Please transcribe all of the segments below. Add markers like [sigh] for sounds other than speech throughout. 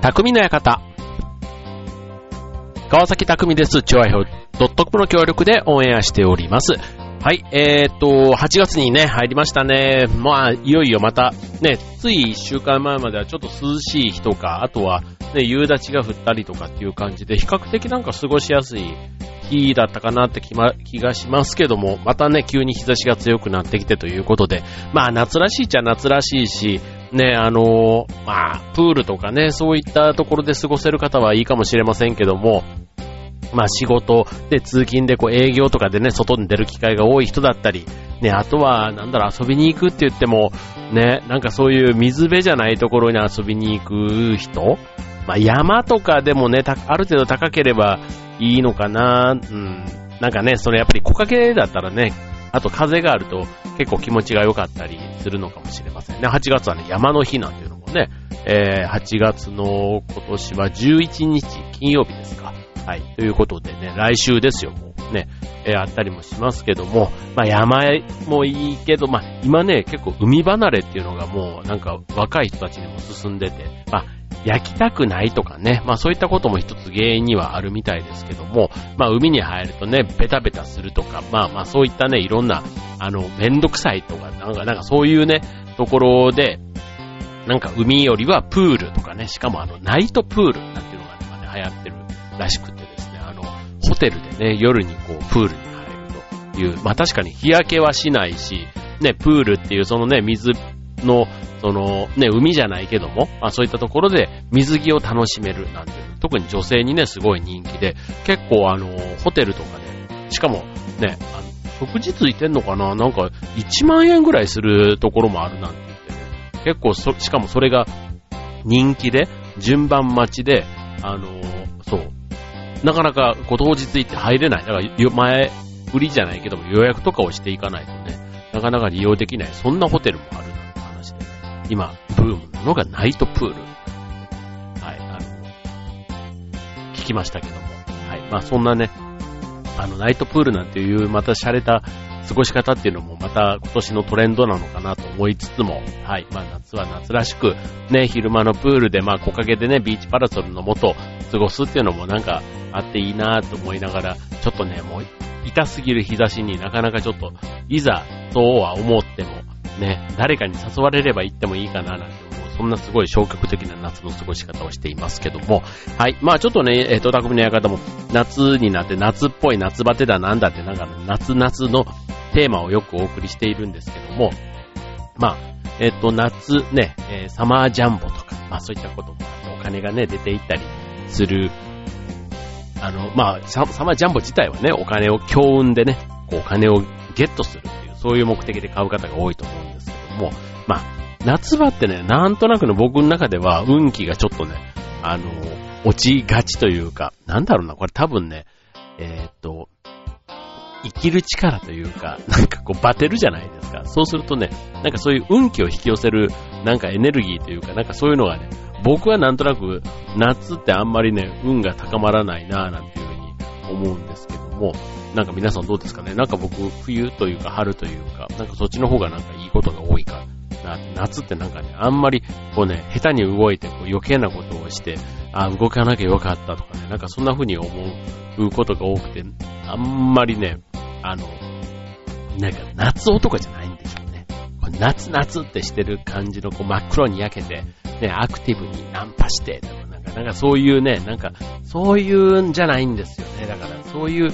匠の館。川崎匠です。チョアヘオドットコムの協力でオンエアしております。はい、えーと、8月にね、入りましたね。まあ、いよいよまた、ね、つい1週間前まではちょっと涼しい日とか、あとは、ね、夕立が降ったりとかっていう感じで、比較的なんか過ごしやすい日だったかなって気,、ま、気がしますけども、またね、急に日差しが強くなってきてということで、まあ、夏らしいっちゃ夏らしいし、ね、あのまあ、プールとかね、そういったところで過ごせる方はいいかもしれませんけども、まあ仕事で通勤でこう営業とかでね、外に出る機会が多い人だったり、ね、あとは、なんだろ、遊びに行くって言っても、ね、なんかそういう水辺じゃないところに遊びに行く人まあ山とかでもね、ある程度高ければいいのかな、うん。なんかね、それやっぱり木陰だったらね、あと風があると結構気持ちが良かったりするのかもしれませんね。8月はね、山の日なんていうのもね、えー8月の今年は11日金曜日ですか。はい。ということでね、来週ですよ、もうね、えーあったりもしますけども、まあ山もいいけど、まあ今ね、結構海離れっていうのがもうなんか若い人たちにも進んでて、まあ焼きたくないとかね、まあそういったことも一つ原因にはあるみたいですけども、まあ海に入るとね、ベタベタするとか、まあまあそういったね、いろんな、あの、めんどくさいとか、なんか、なんかそういうね、ところで、なんか海よりはプールとかね、しかもあの、ナイトプールなんていうのがね、流行ってるらしくてですね、あの、ホテルでね、夜にこう、プールに入るという、まあ確かに日焼けはしないし、ね、プールっていうそのね、水の、そのね、海じゃないけども、まあそういったところで水着を楽しめるなんていう、特に女性にね、すごい人気で、結構あの、ホテルとかで、しかもね、あの、食事ついてんのかな？なんか、1万円ぐらいするところもあるなんて言ってね、結構そ、しかもそれが人気で、順番待ちで、あのそう、なかなかこう当日行って入れない。だから前売りじゃないけども予約とかをしていかないとね、なかなか利用できない。そんなホテルもある、今、ブームなのがナイトプール。はい、あの、聞きましたけども。はい、まあそんなね、あの、ナイトプールなんていうまた洒落た過ごし方っていうのもまた今年のトレンドなのかなと思いつつも、はい、まあ夏は夏らしく、ね、昼間のプールでまあ木陰でね、ビーチパラソルの下過ごすっていうのもなんかあっていいなと思いながら、ちょっとね、もう痛すぎる日差しになかなかちょっと、いざとは思っても、ね、誰かに誘われれば行ってもいいかななんて思う。そんなすごい消極的な夏の過ごし方をしていますけども。はい。まあちょっとね、えっ、と、匠の館も夏になって夏っぽい夏バテだなんだってなんか夏夏のテーマをよくお送りしているんですけども。まあ、えっ、と、夏ね、えーサマージャンボとか、まあそういったこともあってお金がね、出ていったりするあの、まあ、ササマージャンボ自体はね、お金を強運でね、こうお金をゲットするっていう、そういう目的で買う方が多いと思まあ、夏場ってね、なんとなくの僕の中では運気がちょっとね、あの、落ちがちというか、なんだろうな、これ多分ね、えーっと、生きる力というか、なんかこうバテるじゃないですか。そうするとね、なんかそういう運気を引き寄せる、なんかエネルギーというか、なんかそういうのがね、僕はなんとなく夏ってあんまりね、運が高まらないなぁなんていうふうに思うんですけども、なんか皆さんどうですかね？なんか僕、冬というか春というか、なんかそっちの方がなんかいいことが多いかな。夏ってなんかね、あんまりこうね、下手に動いてこう余計なことをして、あ、動かなきゃよかったとかね、なんかそんな風に思うことが多くて、あんまりね、あの、なんか夏男じゃないんでしょうね。夏夏ってしてる感じのこう真っ黒に焼けて、ね、アクティブにナンパして、とかなんか、なんかそういうね、なんか、そういうんじゃないんですよね。だから、そういう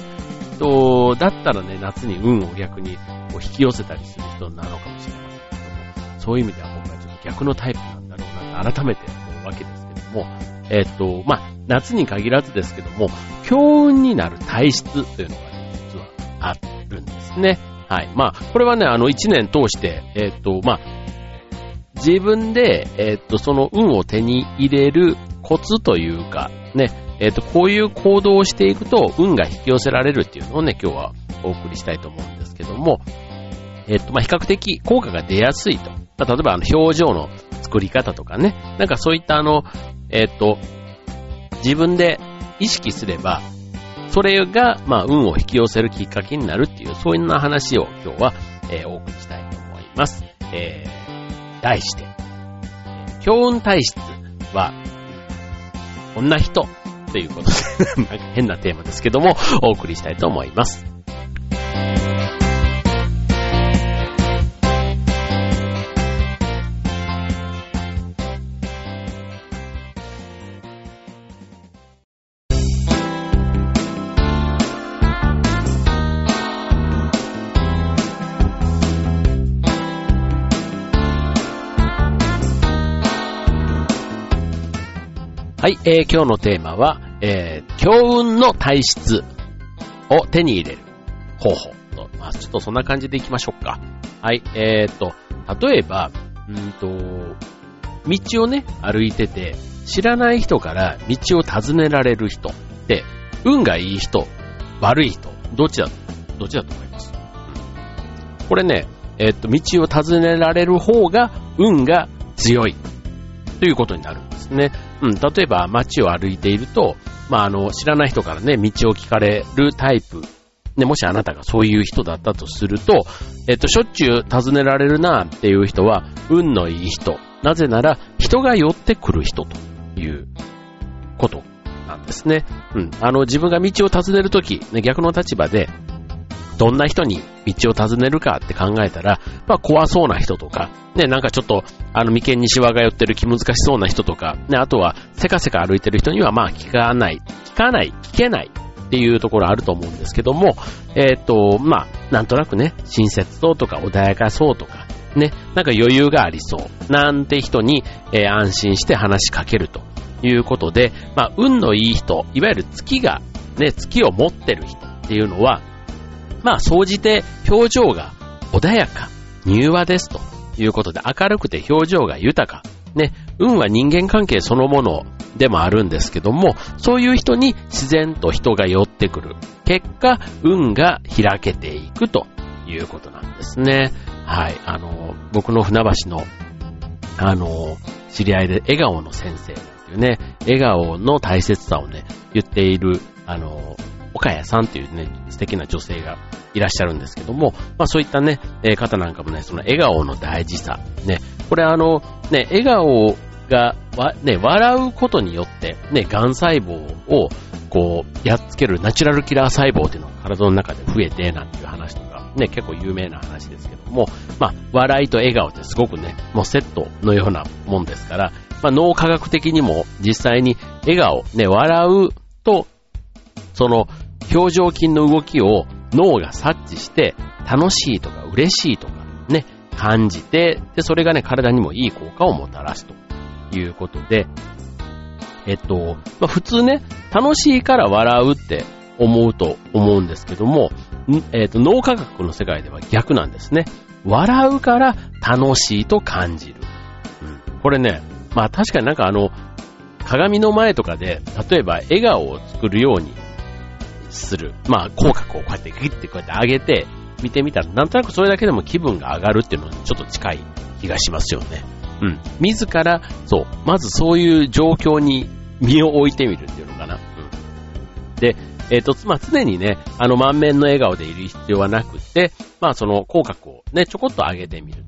人だったらね、夏に運を逆にこう引き寄せたりする人なのかもしれませんけども、そういう意味では僕はちょっと逆のタイプなんだろうなって改めて思うわけですけども、えっと、まあ、夏に限らずですけども、強運になる体質というのがね、実はあるんですね。はい。まあ、これはね、あの、一年通して、えっと、まあ、自分で、えっと、その運を手に入れるコツというか、ね、えっと、こういう行動をしていくと運が引き寄せられるっていうのをね、今日はお送りしたいと思うんですけども、えっと、まあ、比較的効果が出やすいと。まあ、例えば、あの、表情の作り方とかね、なんかそういったあの、えっと、自分で意識すれば、それが、まあ、運を引き寄せるきっかけになるっていう、そういうような話を今日は、えーお送りしたいと思います。えー、題して、強運体質は、こんな人ということで、[laughs] 変なテーマですけども、お送りしたいと思います。はい、えー、今日のテーマは、えー、強運の体質を手に入れる方法と、まあ、ちょっとそんな感じでいきましょうか。はい、えーと、例えば、うんと、道をね、歩いてて、知らない人から道を尋ねられる人って、運がいい人、悪い人、どっちだ、どっちだと思います、うん、これね、えっ、と、道を尋ねられる方が運が強いということになるんですね。うん、例えば街を歩いていると、まあ、あの、知らない人からね、道を聞かれるタイプ。ね、もしあなたがそういう人だったとすると、えっと、しょっちゅう尋ねられるなっていう人は、運のいい人。なぜなら、人が寄ってくる人ということなんですね。うん。あの、自分が道を尋ねるとき、ね、逆の立場で、どんな人に道を尋ねるかって考えたら、まあ怖そうな人とか、ね、なんかちょっと、あの、眉間にシワが寄ってる気難しそうな人とか、ね、あとは、せかせか歩いてる人には、まあ聞かない、聞かない、聞けないっていうところあると思うんですけども、えっ、ー、と、まあ、なんとなくね、親切そうとか穏やかそうとか、ね、なんか余裕がありそう、なんて人に、えー、安心して話しかけるということで、まあ、運のいい人、いわゆる月が、ね、月を持ってる人っていうのは、まあ、総じて表情が穏やか、柔和ですということで、明るくて表情が豊か。ね、運は人間関係そのものでもあるんですけども、そういう人に自然と人が寄ってくる。結果、運が開けていくということなんですね。はい。あの、僕の船橋の、あの、知り合いで笑顔の先生っていうね、笑顔の大切さをね、言っている、あの、岡谷さんっていうね、素敵な女性がいらっしゃるんですけども、まあそういったね、え、方なんかもね、その笑顔の大事さ、ね、これあの、ね、笑顔が、わ、ね、笑うことによって、ね、癌細胞を、こう、やっつけるナチュラルキラー細胞っていうのが体の中で増えて、なんていう話とか、ね、結構有名な話ですけども、まあ、笑いと笑顔ってすごくね、もうセットのようなもんですから、まあ、脳科学的にも実際に笑顔、ね、笑うと、その表情筋の動きを脳が察知して、楽しいとか嬉しいとかね、感じて、で、それがね、体にもいい効果をもたらすということで、えっと、まあ、普通ね、楽しいから笑うって思うと思うんですけども、えっと、脳科学の世界では逆なんですね。笑うから楽しいと感じる。うん、これね、まあ確かになんかあの、鏡の前とかで、例えば笑顔を作るようにする。まあ、口角をこうやってギッてこうやって上げて、見てみたら、なんとなくそれだけでも気分が上がるっていうのにちょっと近い気がしますよね。うん。自ら、そう、まずそういう状況に身を置いてみるっていうのかな。うん。で、えっ、ー、と、まあ、常にね、あの満面の笑顔でいる必要はなくて、まあ、その口角をね、ちょこっと上げてみる。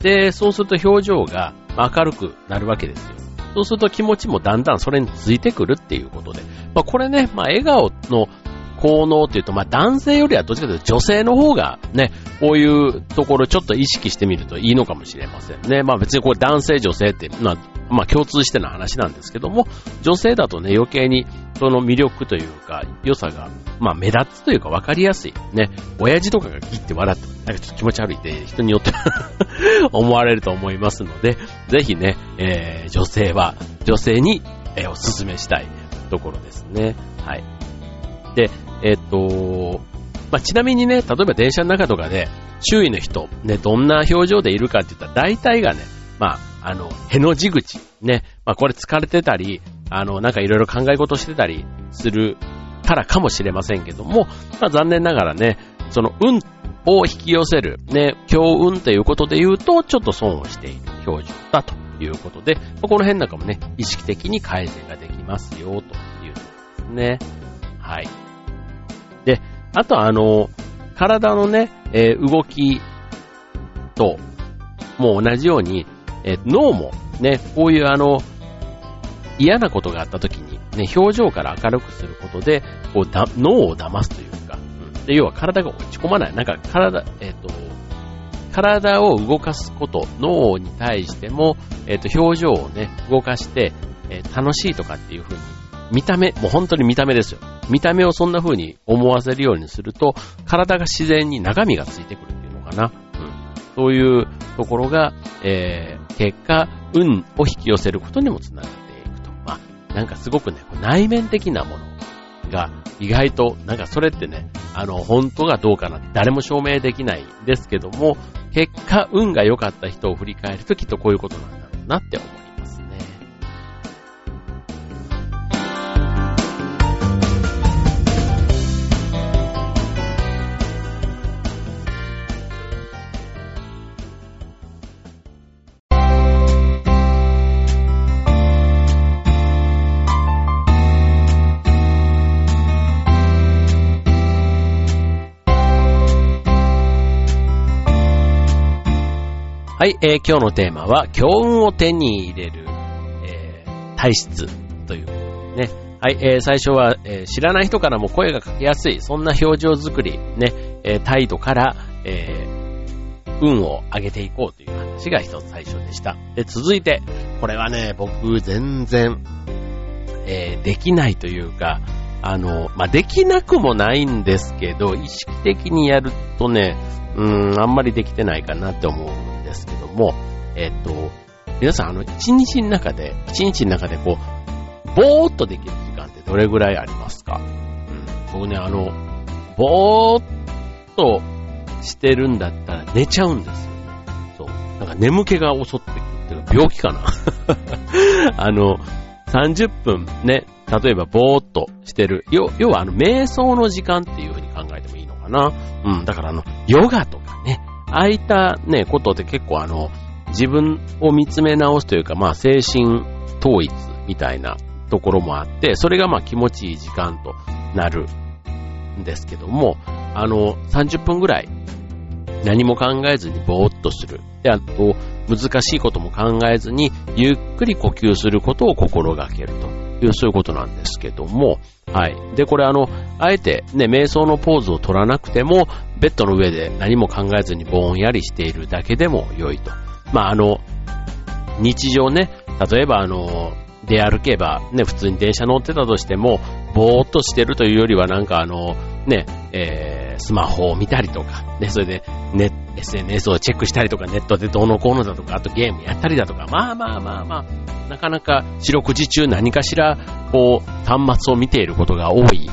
で、そうすると表情が明るくなるわけですよ。そうすると気持ちもだんだんそれについてくるっていうことで。まあ、これね、まあ、笑顔の効能っていうと、まあ男性よりはどっちかというと女性の方がね、こういうところちょっと意識してみるといいのかもしれませんね。まあ別にこれ男性女性って、まあ、まあ共通しての話なんですけども、女性だとね、余計にその魅力というか、良さが、まあ目立つというか分かりやすい。ね、親父とかがギッて笑って、なんかちょっと気持ち悪いって人によって [laughs] 思われると思いますので、ぜひね、えー、女性は、女性に、えー、お勧めしたいところですね。はい。で、えっと、まあ、ちなみにね、例えば電車の中とかで、周囲の人、ね、どんな表情でいるかって言ったら、大体がね、まあ、あの、への字口、ね、まあ、これ疲れてたり、あの、なんかいろいろ考え事してたりするからかもしれませんけども、まあ、残念ながらね、その運を引き寄せる、ね、強運ということで言うと、ちょっと損をしている表情だということで、まこの辺なんかもね、意識的に改善ができますよ、というですね。はい。で、あとあの、体のね、えー、動きと、もう同じように、えー、脳もね、こういうあの、嫌なことがあった時に、ね、表情から明るくすることで、こうだ、脳を騙すというか、うん、で、要は体が落ち込まない。なんか体、えっ、ー、と、体を動かすこと、脳に対しても、えっ、ー、と、表情をね、動かして、えー、楽しいとかっていう風に、見た目、もう本当に見た目ですよ。見た目をそんな風に思わせるようにすると、体が自然に中身がついてくるっていうのかな。うん。そういうところが、えー、結果、運を引き寄せることにもつながっていくと。まあ、なんかすごくね、内面的なものが意外と、なんかそれってね、あの、本当がどうかなって誰も証明できないですけども、結果、運が良かった人を振り返るときっとこういうことなんだろうなって思いはい、えー、今日のテーマは、強運を手に入れる、えー、体質というね。はい、えー、最初は、えー、知らない人からも声がかけやすい、そんな表情作り、ね、えー、態度から、えー、運を上げていこうという話が一つ最初でした。で、続いて、これはね、僕全然、えー、できないというか、あの、まあ、できなくもないんですけど、意識的にやるとね、うん、あんまりできてないかなって思うですけども、えっと、皆さん、あの、一日の中で、一日の中でこう、ぼーっとできる時間ってどれぐらいありますか？うん。僕ね、あの、ぼーっとしてるんだったら寝ちゃうんですよね。そう。なんか眠気が襲ってくるっていうか、病気かな [laughs] あの、30分ね、例えばぼーっとしてる。要はあの、瞑想の時間っていう風に考えてもいいのかな。うん、だからあの、ヨガとかね、ああいったね、ことって結構あの、自分を見つめ直すというか、まあ精神統一みたいなところもあって、それがまあ気持ちいい時間となるんですけども、あの、30分ぐらい何も考えずにぼーっとする。で、あと、難しいことも考えずに、ゆっくり呼吸することを心がけるという、そういうことなんですけども、はい。で、これあの、あえてね、瞑想のポーズを取らなくても、ベッドの上で何も考えずにぼんやりしているだけでも良いと。まあ、あの、日常ね、例えばあの、出歩けば、ね、普通に電車乗ってたとしても、ぼーっとしてるというよりはなんかあの、ね、えー、スマホを見たりとか、ね、それで、ね、SNS をチェックしたりとか、ネットでどうのこうのだとか、あとゲームやったりだとか、まあまあまあまあ、なかなか四六時中何かしら、こう、端末を見ていることが多い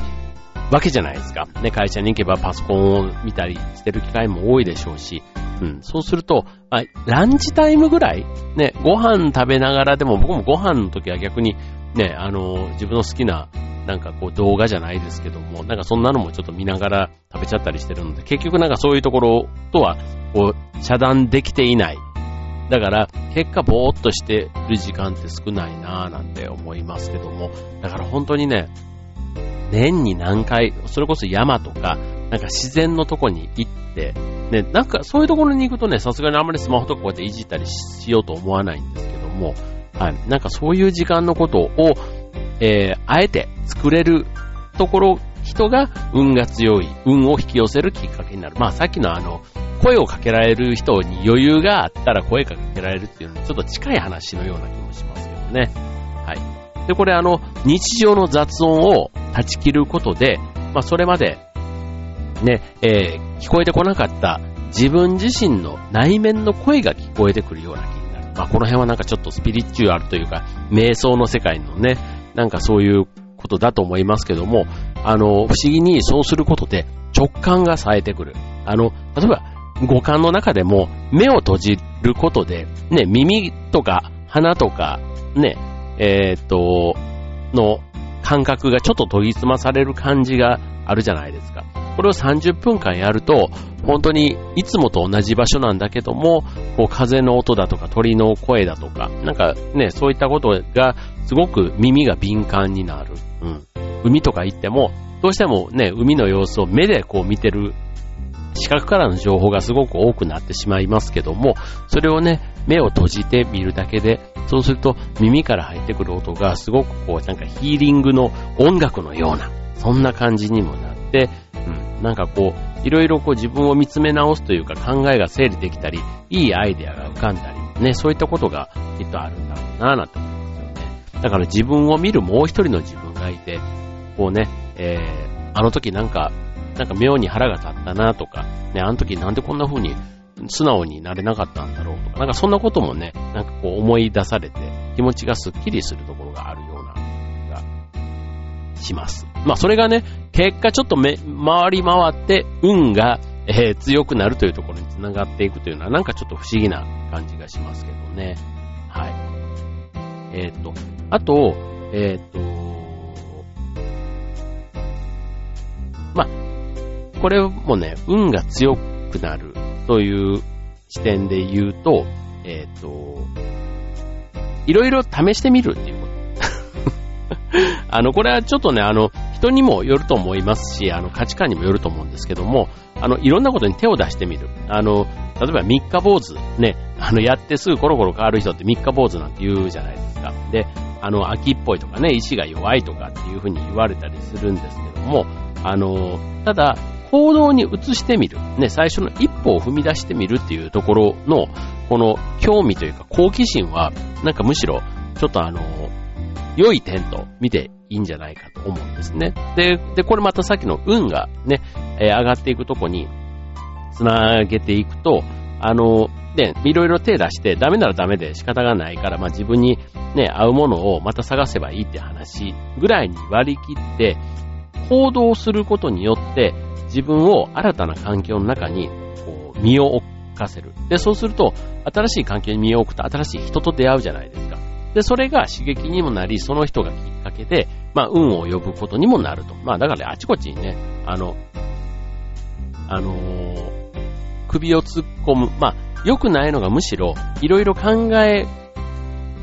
わけじゃないですか。ね、会社に行けばパソコンを見たりしてる機会も多いでしょうし、うん、そうすると、あ、ランチタイムぐらいね、ご飯食べながらでも僕もご飯の時は逆にね、あの、自分の好きななんかこう動画じゃないですけども、なんかそんなのもちょっと見ながら食べちゃったりしてるので、結局なんかそういうところとは、こう、遮断できていない。だから、結果ぼーっとしてる時間って少ないなぁなんて思いますけども、だから本当にね、年に何回、それこそ山とか、なんか自然のとこに行って、ね、なんかそういうところに行くとね、さすがにあんまりスマホとかこうやっていじったりしようと思わないんですけども、はい。なんかそういう時間のことを、えー、あえて作れるところ、人が運が強い、運を引き寄せるきっかけになる。まあさっきのあの、声をかけられる人に余裕があったら声かけられるっていうのにちょっと近い話のような気もしますけどね。はい。で、これあの、日常の雑音を断ち切ることで、まあそれまで、ね、えー、聞こえてこなかった自分自身の内面の声が聞こえてくるような気になる。まあこの辺はなんかちょっとスピリチュアルというか、瞑想の世界のね、なんかそういうことだと思いますけども、あの、不思議にそうすることで直感が冴えてくる。あの、例えば五感の中でも目を閉じることで、ね、耳とか鼻とか、ね、えー、っと、の感覚がちょっと研ぎ澄まされる感じがあるじゃないですか。これを30分間やると、本当にいつもと同じ場所なんだけども、こう風の音だとか鳥の声だとか、なんかね、そういったことがすごく耳が敏感になる。うん。海とか行っても、どうしてもね、海の様子を目でこう見てる視覚からの情報がすごく多くなってしまいますけども、それをね、目を閉じて見るだけで、そうすると耳から入ってくる音がすごくこう、なんかヒーリングの音楽のような、そんな感じにもなって、なんかこう、いろいろこう自分を見つめ直すというか考えが整理できたり、いいアイデアが浮かんだり、ね、そういったことがきっとあるんだろうなぁなんて思いますよね。だから自分を見るもう一人の自分がいて、こうね、えー、あの時なんか、なんか妙に腹が立ったなとか、ね、あの時なんでこんな風に素直になれなかったんだろうとか、なんかそんなこともね、なんかこう思い出されて、気持ちがスッキリするところがあるがします。まあそれがね、結果ちょっとめ、回り回って運が、えー、強くなるというところにつながっていくというのはなんかちょっと不思議な感じがしますけどね。はい。えっ、ー、と、あと、えっ、ー、と、まあ、これもね、運が強くなるという視点で言うと、えっ、と、いろいろ試してみるっていう。あの、これはちょっとね、あの、人にもよると思いますし、あの、価値観にもよると思うんですけども、あの、いろんなことに手を出してみる。あの、例えば三日坊主、ね、あの、やってすぐコロコロ変わる人って三日坊主なんて言うじゃないですか。で、あの、秋っぽいとかね、意志が弱いとかっていうふうに言われたりするんですけども、あの、ただ、行動に移してみる。ね、最初の一歩を踏み出してみるっていうところの、この興味というか好奇心は、なんかむしろ、ちょっとあの、良い点と見ていいんじゃないかと思うんですね。で、で、これまたさっきの運がね、え、上がっていくとこに、つなげていくと、あの、で、いろいろ手出して、ダメならダメで仕方がないから、まあ自分にね、合うものをまた探せばいいって話ぐらいに割り切って、行動することによって、自分を新たな環境の中にこう身を置かせる。で、そうすると、新しい環境に身を置くと新しい人と出会うじゃないですか。で、それが刺激にもなり、その人がきっかけで、まあ、運を呼ぶことにもなると。まあ、だから、ね、あちこちにね、あの、あのー、首を突っ込む。まあ、良くないのがむしろ、いろいろ考え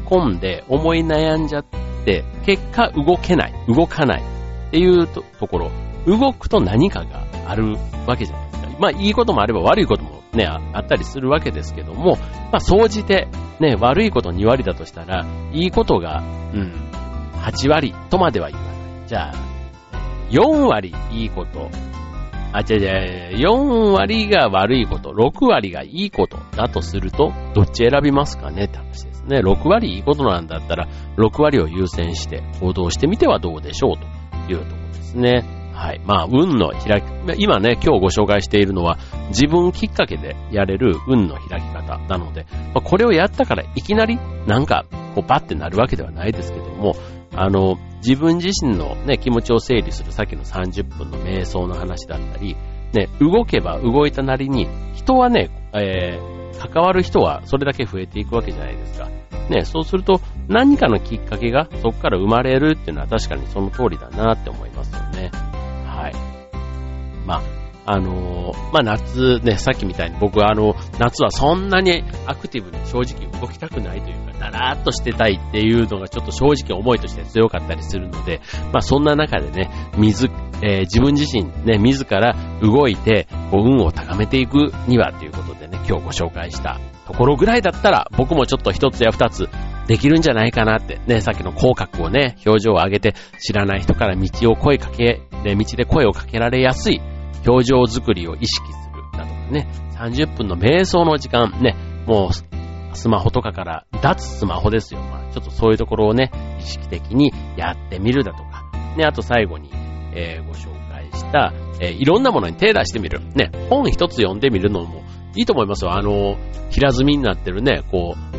込んで、思い悩んじゃって、結果動けない、動かないっていうところ。動くと何かがあるわけじゃないですか。まあ、いいこともあれば悪いこともね、あったりするわけですけども、まあ、総じて、ね、悪いこと2割だとしたら、いいことが、うん、8割とまでは言わない。じゃあ、4割いいこと、あ、違う違う、4割が悪いこと、6割がいいことだとすると、どっち選びますかねって話ですね。6割いいことなんだったら、6割を優先して行動してみてはどうでしょうというところですね。はい。まあ、運の開き、今ね、今日ご紹介しているのは、自分きっかけでやれる運の開き方なので、まあ、これをやったからいきなり、なんか、こう、バッてなるわけではないですけども、あの、自分自身のね、気持ちを整理するさっきの30分の瞑想の話だったり、ね、動けば動いたなりに、人はね、えー、関わる人はそれだけ増えていくわけじゃないですか。ね、そうすると何かのきっかけがそこから生まれるっていうのは確かにその通りだなって思いますよね。はい。まあ、あのー、まあ、夏ね、さっきみたいに僕はあの、夏はそんなにアクティブに正直動きたくないというか、だらーっとしてたいっていうのがちょっと正直思いとして強かったりするので、まあ、そんな中でね、水、えー、自分自身ね、自ら動いて、こう、運を高めていくにはということでね、今日ご紹介したところぐらいだったら、僕もちょっと一つや二つできるんじゃないかなって、ね、さっきの口角をね、表情を上げて知らない人から道を声かけ、ね、道で声をかけられやすい表情作りを意識するだとかね、30分の瞑想の時間、ね、もうスマホとかから脱スマホですよ。まあ、ちょっとそういうところをね、意識的にやってみるだとか、ね、あと最後に、えー、ご紹介した、えー、いろんなものに手出してみる。ね、本一つ読んでみるのもいいと思いますよ。あの、平積みになってるね、こう、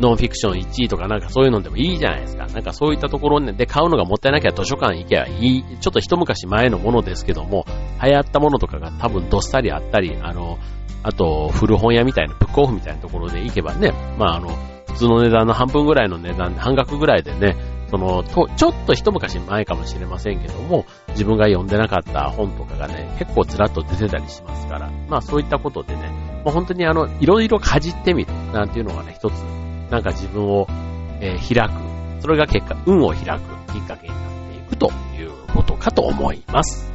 ノンフィクション1位とかなんかそういうのでもいいじゃないですか。なんかそういったところで買うのがもったいなきゃ図書館行けばいい。ちょっと一昔前のものですけども、流行ったものとかが多分どっさりあったり、あの、あと、古本屋みたいな、ブックオフみたいなところで行けばね、まああの、普通の値段の半分ぐらいの値段で、半額ぐらいでね、その、と、ちょっと一昔前かもしれませんけども、自分が読んでなかった本とかがね、結構ずらっと出てたりしますから、まあそういったことでね、まあ、本当にあの、いろいろかじってみる、なんていうのがね、一つなんか自分を、えー、開く。それが結果、運を開くきっかけになっていくということかと思います。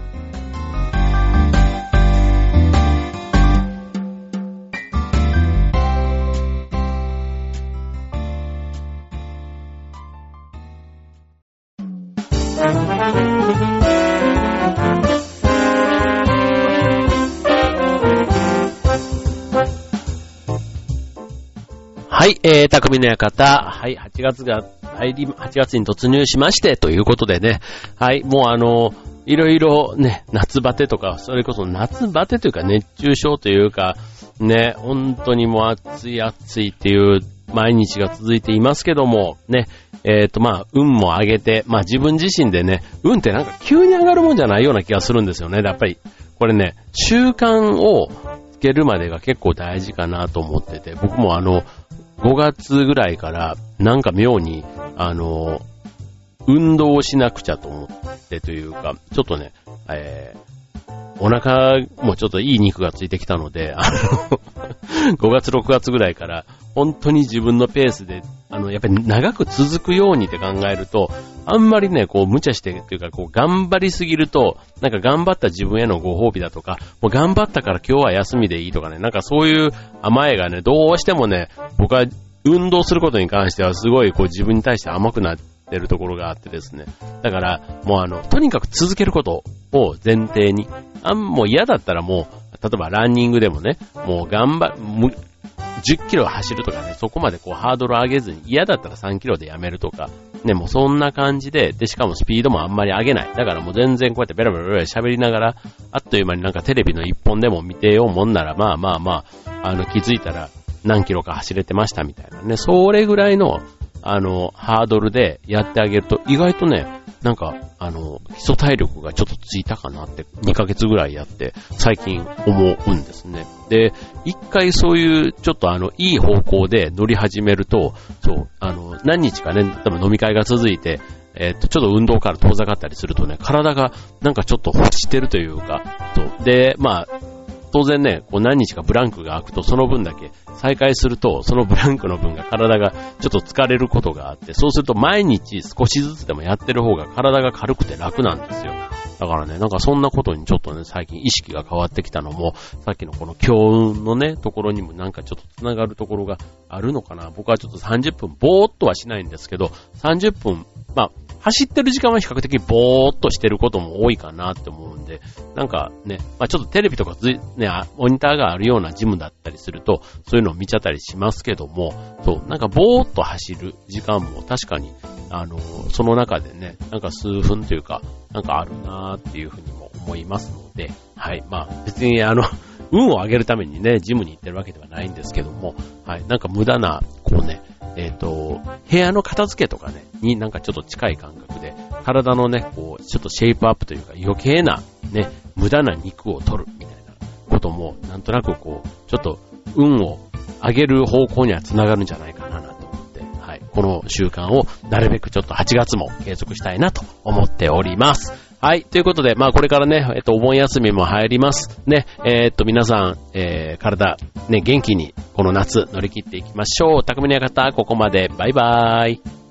はい、えー、匠の館。はい、8月が入り、8月に突入しまして、ということでね。はい、もうあの、いろいろね、夏バテとか、それこそ夏バテというか熱中症というか、ね、本当にもう暑い暑いっていう毎日が続いていますけども、ね、えっ、ー、とまあ、運も上げて、まあ自分自身でね、運ってなんか急に上がるもんじゃないような気がするんですよね。やっぱり、これね、習慣をつけるまでが結構大事かなと思ってて、僕もあの、5月ぐらいからなんか妙に、あの、運動をしなくちゃと思ってというか、ちょっとね、えー、お腹もちょっといい肉がついてきたので、あの [laughs] 5月6月ぐらいから本当に自分のペースで、あの、やっぱり長く続くようにって考えると、あんまりね、こう無茶してっていうか、こう頑張りすぎると、なんか頑張った自分へのご褒美だとか、もう頑張ったから今日は休みでいいとかね、なんかそういう甘えがね、どうしてもね、僕は運動することに関してはすごいこう自分に対して甘くなってるところがあってですね。だから、もうあの、とにかく続けることを前提に、あん、もう嫌だったらもう、例えばランニングでもね、もう頑張、10キロ走るとかね、そこまでこうハードル上げずに嫌だったら3キロでやめるとか、ね、もうそんな感じで、で、しかもスピードもあんまり上げない。だからもう全然こうやってベラベラベラ喋りながら、あっという間になんかテレビの一本でも見てようもんなら、まあまあまあ、あの気づいたら何キロか走れてましたみたいなね、それぐらいの、あの、ハードルでやってあげると、意外とね、なんか、あの、基礎体力がちょっとついたかなって、2ヶ月ぐらいやって、最近思うんですね。で、一回そういう、ちょっとあの、いい方向で乗り始めると、そう、あの、何日かね、多分飲み会が続いて、えっ、と、ちょっと運動から遠ざかったりするとね、体がなんかちょっと落ちてるというか、そう。で、まあ、当然ね、こう何日かブランクが空くと、その分だけ再開すると、そのブランクの分が体がちょっと疲れることがあって、そうすると毎日少しずつでもやってる方が体が軽くて楽なんですよ。だからね、なんかそんなことにちょっとね、最近意識が変わってきたのも、さっきのこの強運のね、ところにもなんかちょっと繋がるところがあるのかな。僕はちょっと30分ぼーっとはしないんですけど、30分、まあ、走ってる時間は比較的ぼーっとしてることも多いかなって思うんで、なんかね、まあちょっとテレビとかず、ね、モニターがあるようなジムだったりすると、そういうのを見ちゃったりしますけども、そう、なんかぼーっと走る時間も確かに、あの、その中でね、なんか数分というか、なんかあるなーっていうふうにも思いますので、はい、まあ別にあの、[laughs] 運を上げるためにね、ジムに行ってるわけではないんですけども、はい、なんか無駄な、こうね、えっ、ー、と、部屋の片付けとかね、になんかちょっと近い感覚で、体のね、こう、ちょっとシェイプアップというか余計なね、無駄な肉を取るみたいなことも、なんとなくこう、ちょっと運を上げる方向には繋がるんじゃないかななと思って、はい、この習慣をなるべくちょっと8月も継続したいなと思っております。はい。ということで、まあこれからね、えっと、お盆休みも入ります。ね、えー、っと、皆さん、えー、体、ね、元気に、この夏乗り切っていきましょう。匠の館、ここまで。バイバーイ。